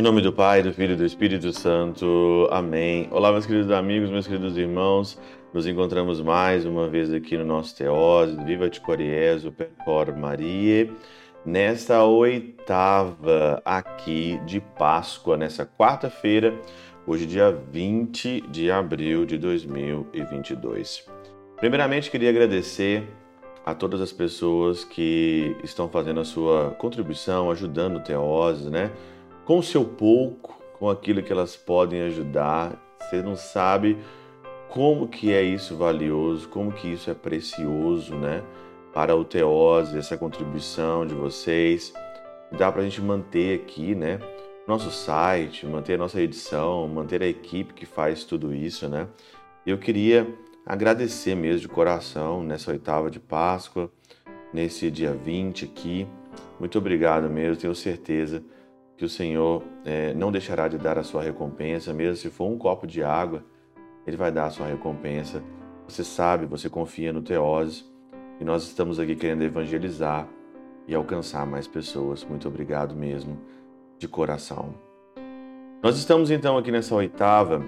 Em nome do Pai, do Filho e do Espírito Santo. Amém. Olá, meus queridos amigos, meus queridos irmãos. Nos encontramos mais uma vez aqui no nosso Teose. Viva de Coriezo, Percor Maria. Nesta oitava aqui de Páscoa, nessa quarta-feira, hoje dia 20 de abril de 2022. Primeiramente, queria agradecer a todas as pessoas que estão fazendo a sua contribuição, ajudando o Teose, né? com o seu pouco, com aquilo que elas podem ajudar. Você não sabe como que é isso valioso, como que isso é precioso, né? Para o Teose, essa contribuição de vocês. Dá para a gente manter aqui, né? Nosso site, manter a nossa edição, manter a equipe que faz tudo isso, né? Eu queria agradecer mesmo de coração nessa oitava de Páscoa, nesse dia 20 aqui. Muito obrigado mesmo, tenho certeza que o Senhor é, não deixará de dar a sua recompensa, mesmo se for um copo de água, Ele vai dar a sua recompensa. Você sabe, você confia no Teose e nós estamos aqui querendo evangelizar e alcançar mais pessoas. Muito obrigado mesmo, de coração. Nós estamos então aqui nessa oitava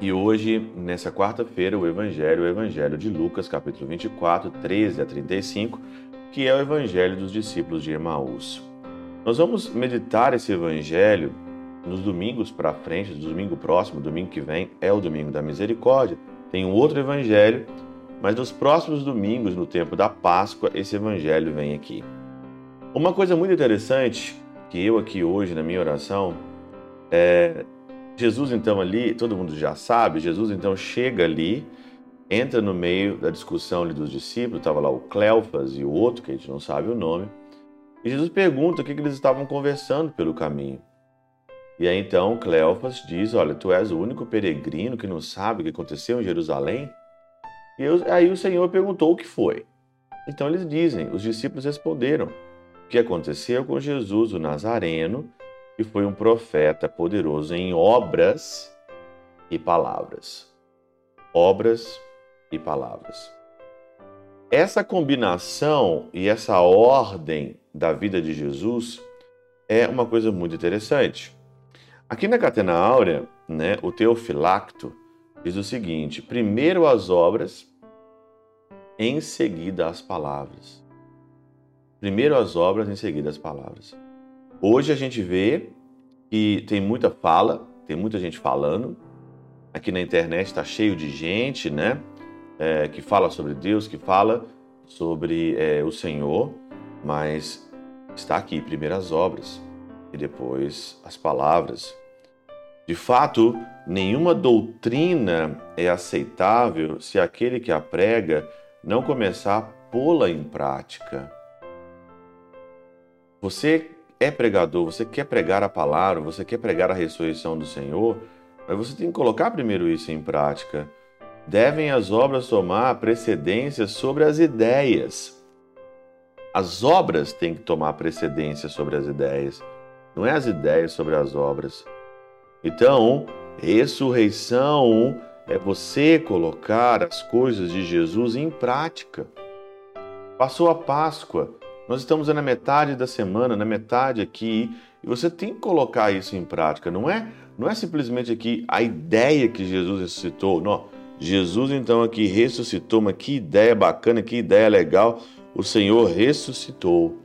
e hoje, nessa quarta-feira, o Evangelho, o Evangelho de Lucas, capítulo 24, 13 a 35, que é o Evangelho dos discípulos de Emaús. Nós vamos meditar esse evangelho nos domingos para frente, domingo próximo, domingo que vem é o domingo da misericórdia. Tem um outro evangelho, mas nos próximos domingos, no tempo da Páscoa, esse evangelho vem aqui. Uma coisa muito interessante que eu aqui hoje na minha oração é Jesus então ali, todo mundo já sabe, Jesus então chega ali, entra no meio da discussão ali dos discípulos, estava lá o Cleofas e o outro, que a gente não sabe o nome, e Jesus pergunta o que, eles estavam conversando pelo caminho. E aí então Cleofas diz: Olha, tu és o único peregrino que não sabe o que aconteceu em Jerusalém? E aí o Senhor perguntou o que foi. Então eles dizem: Os discípulos responderam: O que aconteceu com Jesus, o Nazareno, que foi um profeta poderoso em obras e palavras. Obras e palavras. Essa combinação e essa ordem da vida de Jesus é uma coisa muito interessante. Aqui na Catena Áurea, né, o Teofilacto diz o seguinte: primeiro as obras, em seguida as palavras. Primeiro as obras, em seguida as palavras. Hoje a gente vê que tem muita fala, tem muita gente falando. Aqui na internet está cheio de gente, né? É, que fala sobre Deus, que fala sobre é, o Senhor, mas está aqui primeiro as obras e depois as palavras. De fato, nenhuma doutrina é aceitável se aquele que a prega não começar a pô-la em prática. Você é pregador, você quer pregar a palavra, você quer pregar a ressurreição do Senhor, mas você tem que colocar primeiro isso em prática. Devem as obras tomar precedência sobre as ideias. As obras têm que tomar precedência sobre as ideias, não é as ideias sobre as obras. Então, ressurreição é você colocar as coisas de Jesus em prática. Passou a Páscoa, nós estamos na metade da semana, na metade aqui, e você tem que colocar isso em prática. Não é, não é simplesmente aqui a ideia que Jesus ressuscitou. Não. Jesus então aqui ressuscitou, mas que ideia bacana, que ideia legal. O Senhor ressuscitou,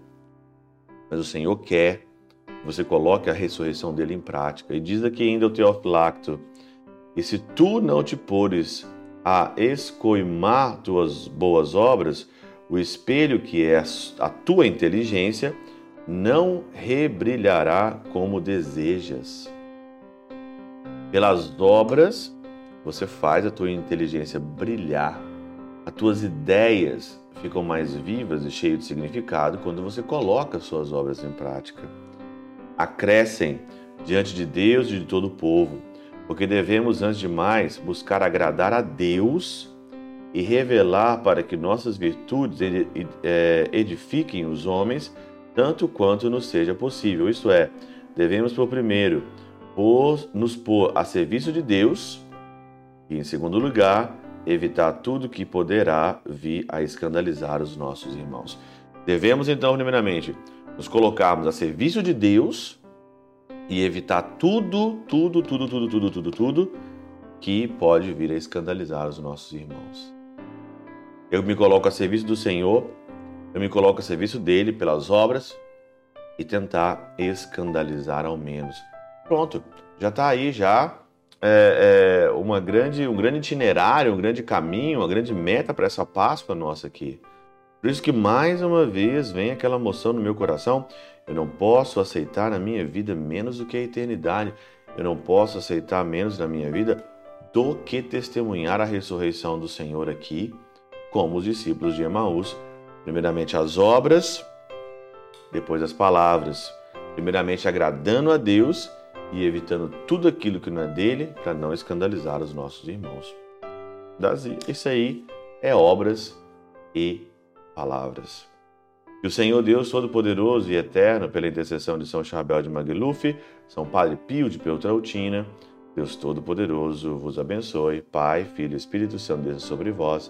mas o Senhor quer que você coloque a ressurreição dele em prática. E diz aqui ainda o Teofilacto: E se tu não te pores a escoimar tuas boas obras, o espelho que é a tua inteligência não rebrilhará como desejas. Pelas obras, você faz a tua inteligência brilhar, as tuas ideias ficam mais vivas e cheias de significado quando você coloca suas obras em prática. Acrescem diante de Deus e de todo o povo, porque devemos, antes de mais, buscar agradar a Deus e revelar para que nossas virtudes é, edifiquem os homens tanto quanto nos seja possível. Isto é, devemos, por primeiro, nos pôr a serviço de Deus e, em segundo lugar, evitar tudo que poderá vir a escandalizar os nossos irmãos. Devemos então, primeiramente, nos colocarmos a serviço de Deus e evitar tudo, tudo, tudo, tudo, tudo, tudo, tudo que pode vir a escandalizar os nossos irmãos. Eu me coloco a serviço do Senhor, eu me coloco a serviço dele pelas obras e tentar escandalizar ao menos. Pronto, já está aí já é, é, uma grande, um grande itinerário, um grande caminho, uma grande meta para essa Páscoa nossa aqui. Por isso que mais uma vez vem aquela emoção no meu coração. Eu não posso aceitar na minha vida menos do que a eternidade. Eu não posso aceitar menos na minha vida do que testemunhar a ressurreição do Senhor aqui, como os discípulos de Emaús. Primeiramente as obras, depois as palavras. Primeiramente agradando a Deus e evitando tudo aquilo que não é dele para não escandalizar os nossos irmãos. Isso aí é obras e palavras. Que o Senhor Deus Todo-Poderoso e Eterno, pela intercessão de São Chabel de Magluf, São Padre Pio de Peltrautina, Deus Todo-Poderoso vos abençoe, Pai, Filho e Espírito Santo, desça sobre vós